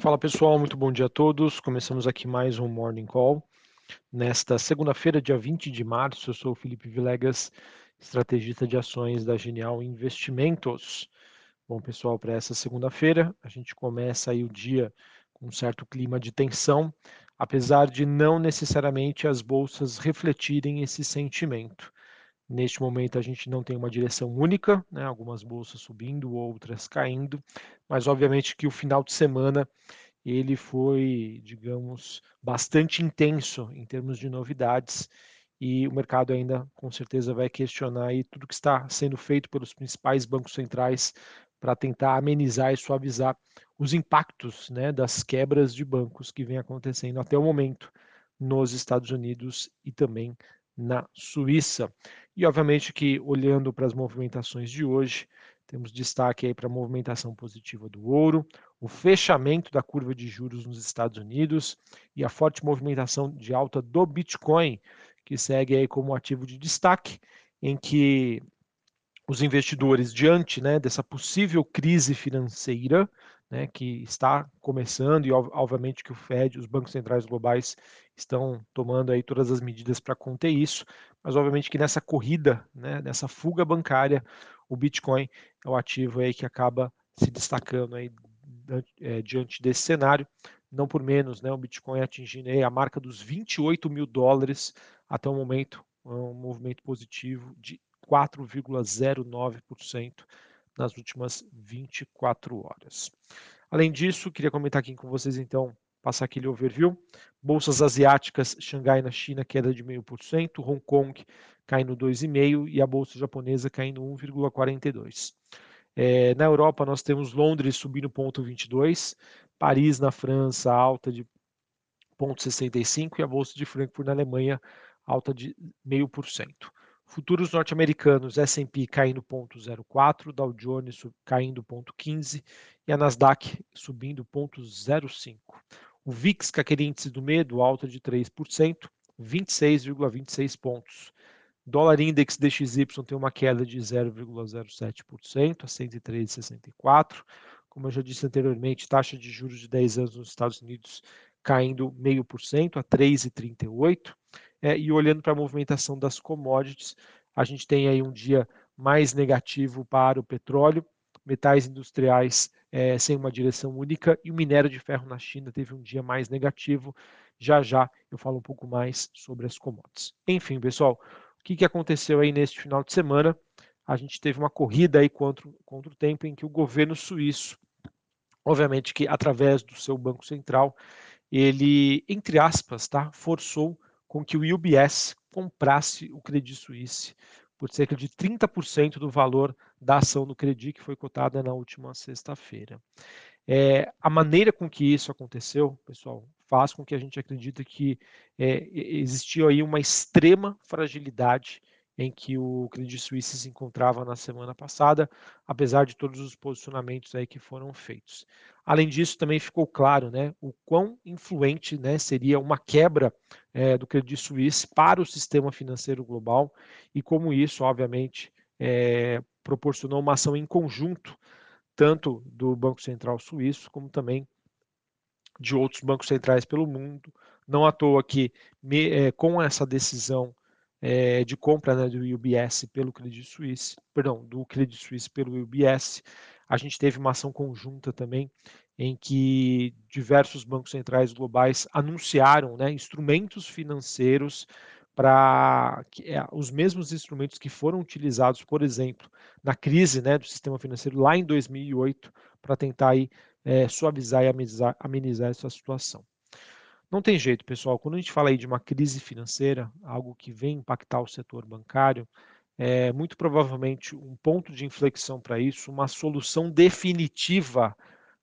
Fala pessoal, muito bom dia a todos. Começamos aqui mais um Morning Call. Nesta segunda-feira, dia 20 de março, eu sou o Felipe Vilegas, estrategista de ações da Genial Investimentos. Bom, pessoal, para essa segunda-feira, a gente começa aí o dia com um certo clima de tensão, apesar de não necessariamente as bolsas refletirem esse sentimento. Neste momento a gente não tem uma direção única, né? algumas bolsas subindo, outras caindo, mas obviamente que o final de semana ele foi, digamos, bastante intenso em termos de novidades e o mercado ainda com certeza vai questionar tudo que está sendo feito pelos principais bancos centrais para tentar amenizar e suavizar os impactos né, das quebras de bancos que vem acontecendo até o momento nos Estados Unidos e também na Suíça. E obviamente que olhando para as movimentações de hoje, temos destaque aí para a movimentação positiva do ouro, o fechamento da curva de juros nos Estados Unidos e a forte movimentação de alta do Bitcoin, que segue aí como ativo de destaque, em que os investidores, diante né, dessa possível crise financeira, né, que está começando e obviamente que o Fed, os bancos centrais globais estão tomando aí todas as medidas para conter isso, mas obviamente que nessa corrida, né, nessa fuga bancária, o Bitcoin é o ativo aí que acaba se destacando aí é, diante desse cenário, não por menos, né, o Bitcoin atingindo aí a marca dos 28 mil dólares até o momento, um movimento positivo de 4,09% nas últimas 24 horas. Além disso, queria comentar aqui com vocês então, passar aquele overview. Bolsas asiáticas, Xangai na China queda de 0,5%, Hong Kong caindo 2,5% e a bolsa japonesa caindo 1,42%. É, na Europa nós temos Londres subindo 0,22%, Paris na França alta de 0,65% e a bolsa de Frankfurt na Alemanha alta de 0,5%. Futuros norte-americanos, S&P caindo 0,04, Dow Jones caindo 0,15 e a Nasdaq subindo 0,05. O VIX, que é aquele índice do medo, alta de 3%, 26,26 pontos. Dólar Index DXY tem uma queda de 0,07% a 103,64. Como eu já disse anteriormente, taxa de juros de 10 anos nos Estados Unidos caindo 0,5% a 3,38%. É, e olhando para a movimentação das commodities, a gente tem aí um dia mais negativo para o petróleo, metais industriais é, sem uma direção única e o minério de ferro na China teve um dia mais negativo. Já já eu falo um pouco mais sobre as commodities. Enfim, pessoal, o que, que aconteceu aí neste final de semana? A gente teve uma corrida aí contra, contra o tempo em que o governo suíço, obviamente que através do seu banco central, ele, entre aspas, tá, forçou com que o UBS comprasse o Credit Suisse por cerca de 30% do valor da ação do Credit que foi cotada na última sexta-feira. É, a maneira com que isso aconteceu, pessoal, faz com que a gente acredite que é, existiu aí uma extrema fragilidade em que o Credit Suisse se encontrava na semana passada, apesar de todos os posicionamentos aí que foram feitos. Além disso, também ficou claro né, o quão influente né, seria uma quebra é, do Credit Suisse para o sistema financeiro global e como isso, obviamente, é, proporcionou uma ação em conjunto, tanto do Banco Central Suíço, como também de outros bancos centrais pelo mundo. Não à toa que, me, é, com essa decisão é, de compra né, do UBS pelo Credit Suisse, perdão, do Credit Suisse pelo UBS. A gente teve uma ação conjunta também em que diversos bancos centrais globais anunciaram né, instrumentos financeiros para é, os mesmos instrumentos que foram utilizados, por exemplo, na crise né, do sistema financeiro lá em 2008, para tentar aí, é, suavizar e amenizar, amenizar essa situação. Não tem jeito, pessoal. Quando a gente fala aí de uma crise financeira, algo que vem impactar o setor bancário, é muito provavelmente um ponto de inflexão para isso, uma solução definitiva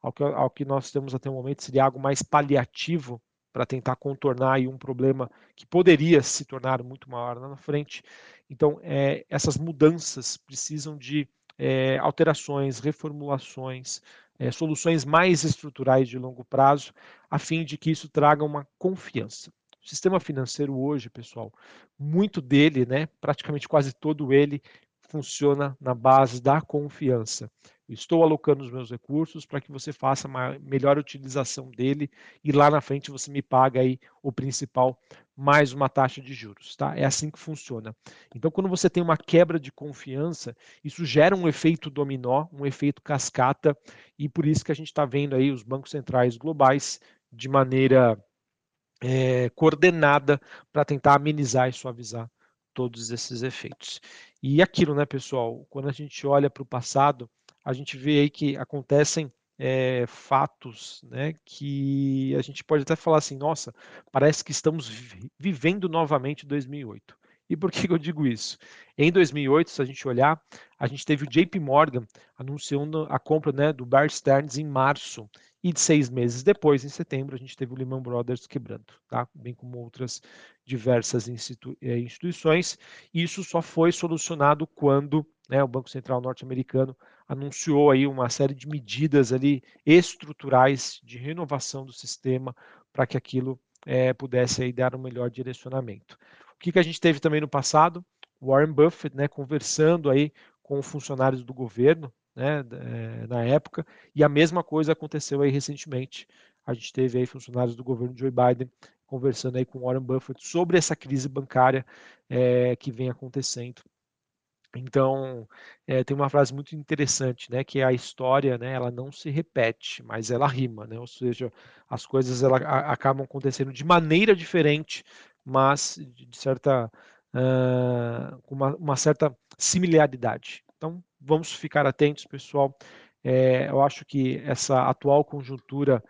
ao que, ao que nós temos até o momento seria algo mais paliativo para tentar contornar aí um problema que poderia se tornar muito maior lá na frente. Então, é, essas mudanças precisam de é, alterações, reformulações, é, soluções mais estruturais de longo prazo, a fim de que isso traga uma confiança. O sistema financeiro hoje, pessoal, muito dele, né, praticamente quase todo ele, funciona na base da confiança. Estou alocando os meus recursos para que você faça uma melhor utilização dele e lá na frente você me paga aí o principal mais uma taxa de juros, tá? É assim que funciona. Então, quando você tem uma quebra de confiança, isso gera um efeito dominó, um efeito cascata, e por isso que a gente está vendo aí os bancos centrais globais de maneira é, coordenada para tentar amenizar e suavizar todos esses efeitos. E aquilo, né, pessoal, quando a gente olha para o passado, a gente vê aí que acontecem é, fatos né, que a gente pode até falar assim, nossa, parece que estamos vivendo novamente 2008. E por que eu digo isso? Em 2008, se a gente olhar, a gente teve o JP Morgan anunciando a compra né, do Bear Stearns em março. E seis meses depois, em setembro, a gente teve o Lehman Brothers quebrando, tá? bem como outras diversas eh, instituições. Isso só foi solucionado quando né, o Banco Central norte-americano anunciou aí uma série de medidas ali estruturais de renovação do sistema para que aquilo é, pudesse aí dar um melhor direcionamento. O que, que a gente teve também no passado? Warren Buffett, né, conversando aí com funcionários do governo, né, é, na época, e a mesma coisa aconteceu aí recentemente. A gente teve aí funcionários do governo Joe Biden conversando aí com Warren Buffett sobre essa crise bancária é, que vem acontecendo então, é, tem uma frase muito interessante, né, que é a história, né, ela não se repete, mas ela rima, né, ou seja, as coisas ela, a, acabam acontecendo de maneira diferente, mas de, certa, uh, com uma, uma, certa similaridade. Então, vamos ficar atentos, pessoal. É, eu acho que essa atual conjuntura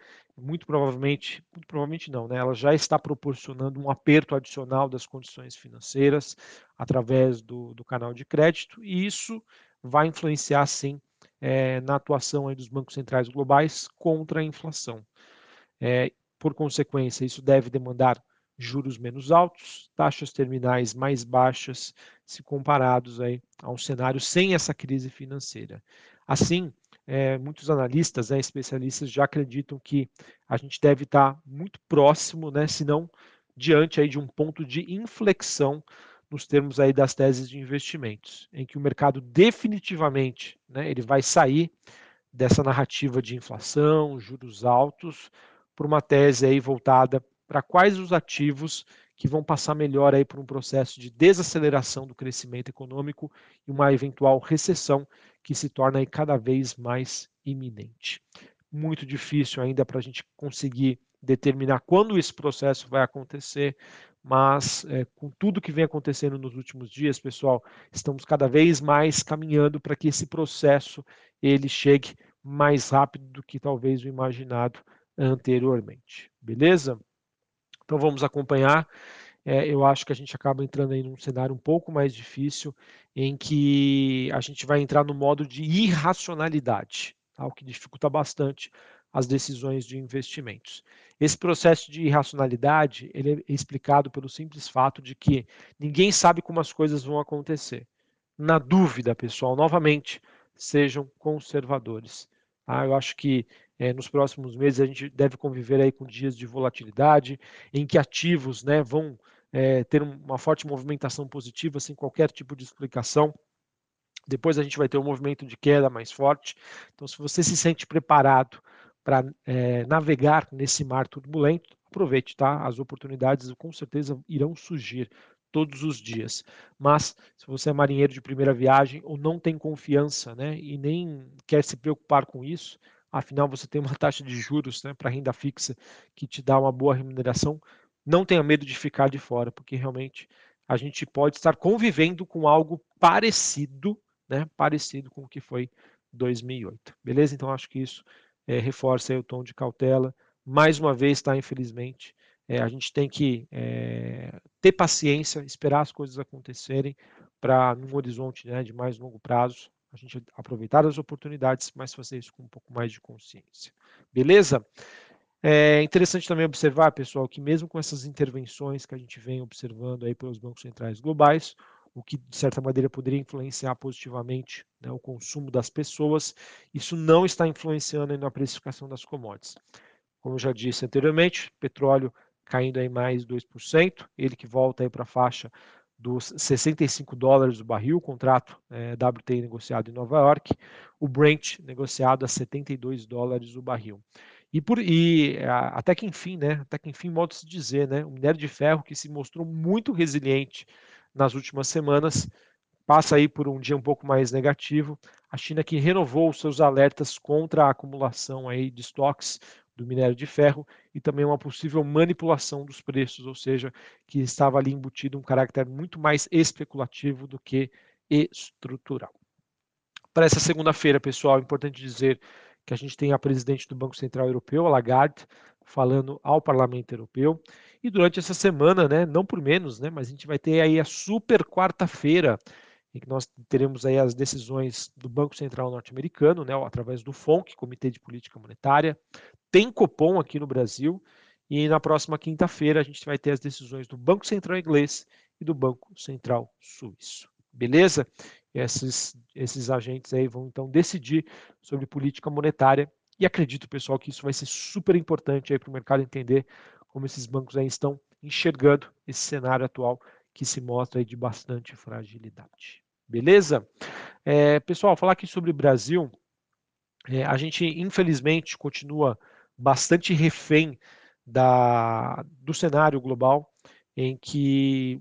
muito provavelmente, muito provavelmente não, né? Ela já está proporcionando um aperto adicional das condições financeiras através do, do canal de crédito, e isso vai influenciar sim é, na atuação dos bancos centrais globais contra a inflação. É, por consequência, isso deve demandar juros menos altos, taxas terminais mais baixas, se comparados aí a um cenário sem essa crise financeira. Assim, é, muitos analistas, né, especialistas já acreditam que a gente deve estar muito próximo, né, se não diante aí de um ponto de inflexão nos termos aí das teses de investimentos, em que o mercado definitivamente, né, ele vai sair dessa narrativa de inflação, juros altos, por uma tese aí voltada para quais os ativos que vão passar melhor aí por um processo de desaceleração do crescimento econômico e uma eventual recessão que se torna cada vez mais iminente. Muito difícil ainda para a gente conseguir determinar quando esse processo vai acontecer, mas é, com tudo que vem acontecendo nos últimos dias, pessoal, estamos cada vez mais caminhando para que esse processo ele chegue mais rápido do que talvez o imaginado anteriormente. Beleza? Então vamos acompanhar. É, eu acho que a gente acaba entrando aí num cenário um pouco mais difícil, em que a gente vai entrar no modo de irracionalidade, tá? o que dificulta bastante as decisões de investimentos. Esse processo de irracionalidade ele é explicado pelo simples fato de que ninguém sabe como as coisas vão acontecer. Na dúvida, pessoal, novamente, sejam conservadores. Tá? Eu acho que é, nos próximos meses a gente deve conviver aí com dias de volatilidade, em que ativos né, vão é, ter uma forte movimentação positiva sem qualquer tipo de explicação. Depois a gente vai ter um movimento de queda mais forte. Então, se você se sente preparado para é, navegar nesse mar turbulento, aproveite, tá? As oportunidades com certeza irão surgir todos os dias. Mas se você é marinheiro de primeira viagem ou não tem confiança, né, e nem quer se preocupar com isso, afinal você tem uma taxa de juros né, para renda fixa que te dá uma boa remuneração, não tenha medo de ficar de fora, porque realmente a gente pode estar convivendo com algo parecido, né, parecido com o que foi 2008. Beleza? Então acho que isso é, reforça o tom de cautela. Mais uma vez, tá, infelizmente, é, a gente tem que é, ter paciência, esperar as coisas acontecerem para, num horizonte né, de mais longo prazo, a gente aproveitar as oportunidades, mas fazer isso com um pouco mais de consciência. Beleza? É interessante também observar, pessoal, que mesmo com essas intervenções que a gente vem observando aí pelos bancos centrais globais, o que de certa maneira poderia influenciar positivamente né, o consumo das pessoas, isso não está influenciando na precificação das commodities. Como eu já disse anteriormente, petróleo caindo aí mais 2%, ele que volta aí para a faixa dos 65 dólares o barril, o contrato é, WTI negociado em Nova York, o Brent negociado a 72 dólares o barril. E, por, e até que enfim, né? Até que enfim, modo de se dizer, né? O minério de ferro que se mostrou muito resiliente nas últimas semanas, passa aí por um dia um pouco mais negativo. A China que renovou os seus alertas contra a acumulação aí de estoques do minério de ferro e também uma possível manipulação dos preços, ou seja, que estava ali embutido um caráter muito mais especulativo do que estrutural. Para essa segunda-feira, pessoal, é importante dizer que a gente tem a presidente do Banco Central Europeu, a Lagarde, falando ao Parlamento Europeu. E durante essa semana, né, não por menos, né, mas a gente vai ter aí a super quarta-feira, em que nós teremos aí as decisões do Banco Central norte-americano, né, através do FONC, Comitê de Política Monetária, tem Copom aqui no Brasil, e na próxima quinta-feira a gente vai ter as decisões do Banco Central inglês e do Banco Central suíço. Beleza? Esses, esses agentes aí vão então decidir sobre política monetária e acredito, pessoal, que isso vai ser super importante para o mercado entender como esses bancos aí estão enxergando esse cenário atual que se mostra aí de bastante fragilidade. Beleza? É, pessoal, falar aqui sobre o Brasil, é, a gente infelizmente continua bastante refém da, do cenário global, em que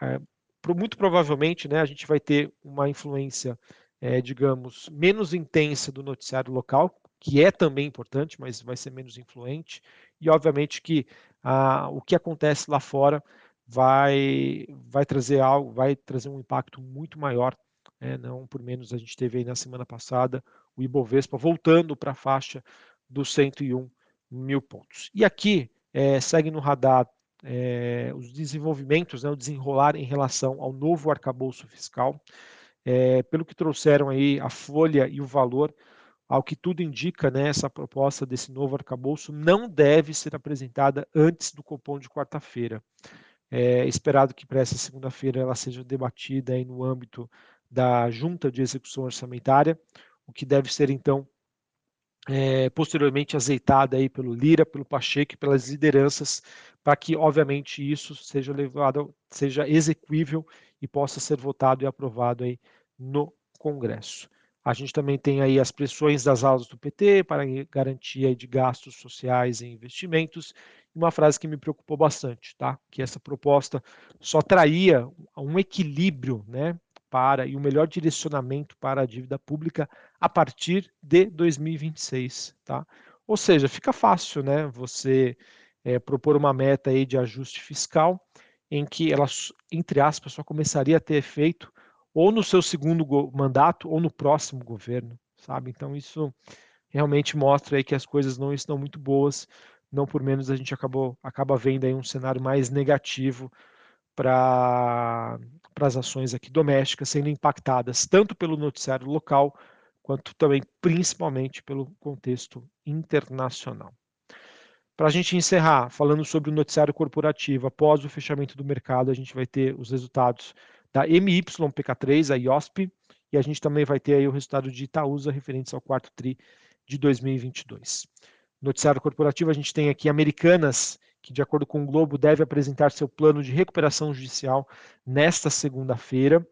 é, muito provavelmente né, a gente vai ter uma influência, é, digamos, menos intensa do noticiário local, que é também importante, mas vai ser menos influente, e obviamente que ah, o que acontece lá fora vai, vai trazer algo, vai trazer um impacto muito maior, né, não por menos a gente teve aí na semana passada o Ibovespa voltando para a faixa dos 101 mil pontos. E aqui é, segue no radar é, os desenvolvimentos, né, o desenrolar em relação ao novo arcabouço fiscal, é, pelo que trouxeram aí a folha e o valor, ao que tudo indica, né, essa proposta desse novo arcabouço não deve ser apresentada antes do Copom de quarta-feira. É esperado que para essa segunda-feira ela seja debatida aí no âmbito da Junta de Execução Orçamentária, o que deve ser então é, posteriormente azeitada aí pelo Lira, pelo Pacheco e pelas lideranças, para que, obviamente, isso seja levado, seja execuível e possa ser votado e aprovado aí no Congresso. A gente também tem aí as pressões das aulas do PT para garantia de gastos sociais e investimentos. Uma frase que me preocupou bastante, tá? Que essa proposta só traria um equilíbrio, né, para e o um melhor direcionamento para a dívida pública a partir de 2026, tá? Ou seja, fica fácil, né? Você é, propor uma meta aí de ajuste fiscal em que ela, entre aspas, só começaria a ter efeito ou no seu segundo mandato ou no próximo governo, sabe? Então isso realmente mostra aí que as coisas não estão muito boas, não por menos a gente acabou acaba vendo aí um cenário mais negativo para as ações aqui domésticas sendo impactadas tanto pelo noticiário local quanto também principalmente pelo contexto internacional. Para a gente encerrar, falando sobre o noticiário corporativo, após o fechamento do mercado, a gente vai ter os resultados da MYPK3, a IOSP, e a gente também vai ter aí o resultado de Itaúsa referentes ao quarto TRI de 2022. Noticiário corporativo, a gente tem aqui Americanas que, de acordo com o Globo, deve apresentar seu plano de recuperação judicial nesta segunda-feira.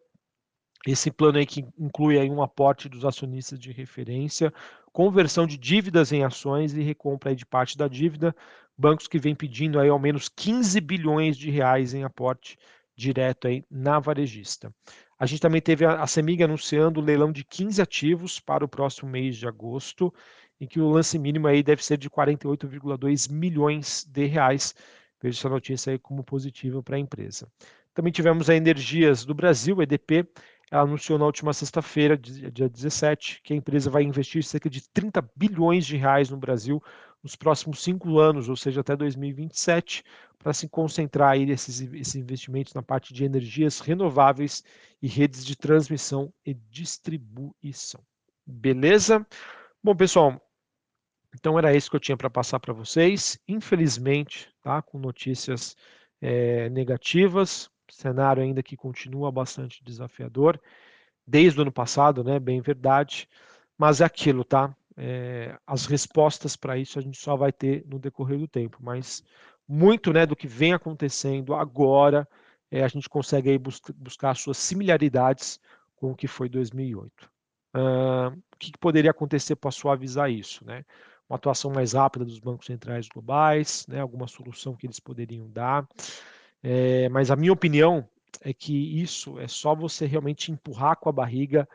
Esse plano aí que inclui aí um aporte dos acionistas de referência, conversão de dívidas em ações e recompra de parte da dívida. Bancos que vêm pedindo aí ao menos 15 bilhões de reais em aporte direto aí na varejista. A gente também teve a, a Semig anunciando o leilão de 15 ativos para o próximo mês de agosto em que o lance mínimo aí deve ser de 48,2 milhões de reais. Vejo essa notícia aí como positiva para a empresa. Também tivemos a Energias do Brasil, EDP, ela anunciou na última sexta-feira, dia 17, que a empresa vai investir cerca de 30 bilhões de reais no Brasil nos próximos cinco anos, ou seja, até 2027, para se concentrar aí esses, esses investimentos na parte de energias renováveis e redes de transmissão e distribuição. Beleza? Bom, pessoal, então era isso que eu tinha para passar para vocês. Infelizmente, tá, com notícias é, negativas, cenário ainda que continua bastante desafiador, desde o ano passado, né, bem verdade, mas é aquilo, tá? É, as respostas para isso a gente só vai ter no decorrer do tempo, mas muito né, do que vem acontecendo agora é, a gente consegue aí bus buscar suas similaridades com o que foi 2008. Uh, o que, que, poderia acontecer para suavizar isso? Né? Uma atuação mais rápida dos bancos centrais globais, né? alguma solução que eles poderiam dar. É, mas a minha opinião é que isso é só você realmente empurrar com a barriga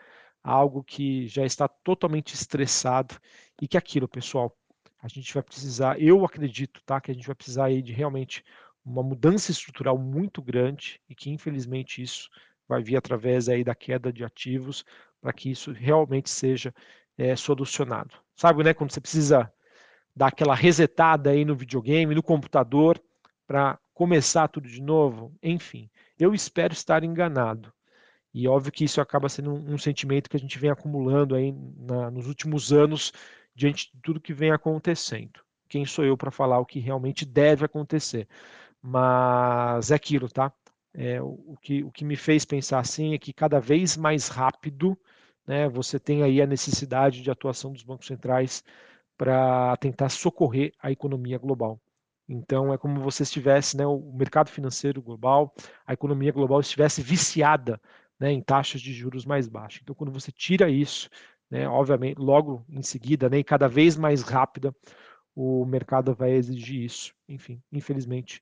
algo que já está totalmente estressado e que aquilo, pessoal, a gente vai precisar, eu acredito, tá, que a gente vai precisar aí de realmente uma mudança estrutural muito grande e que infelizmente isso vai vir através aí da queda de ativos para que isso realmente seja é, solucionado. Sabe, né, quando você precisa dar aquela resetada aí no videogame, no computador, para começar tudo de novo? Enfim, eu espero estar enganado. E óbvio que isso acaba sendo um, um sentimento que a gente vem acumulando aí na, nos últimos anos diante de tudo que vem acontecendo. Quem sou eu para falar o que realmente deve acontecer? Mas é aquilo, tá? É, o, que, o que me fez pensar assim é que cada vez mais rápido né, você tem aí a necessidade de atuação dos bancos centrais para tentar socorrer a economia global. Então é como se estivesse, né, o mercado financeiro global, a economia global estivesse viciada né, em taxas de juros mais baixas. Então quando você tira isso, né, obviamente, logo em seguida, né, e cada vez mais rápida, o mercado vai exigir isso. Enfim, infelizmente,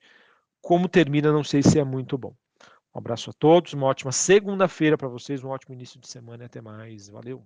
como termina, não sei se é muito bom. Um abraço a todos, uma ótima segunda-feira para vocês, um ótimo início de semana e até mais. Valeu!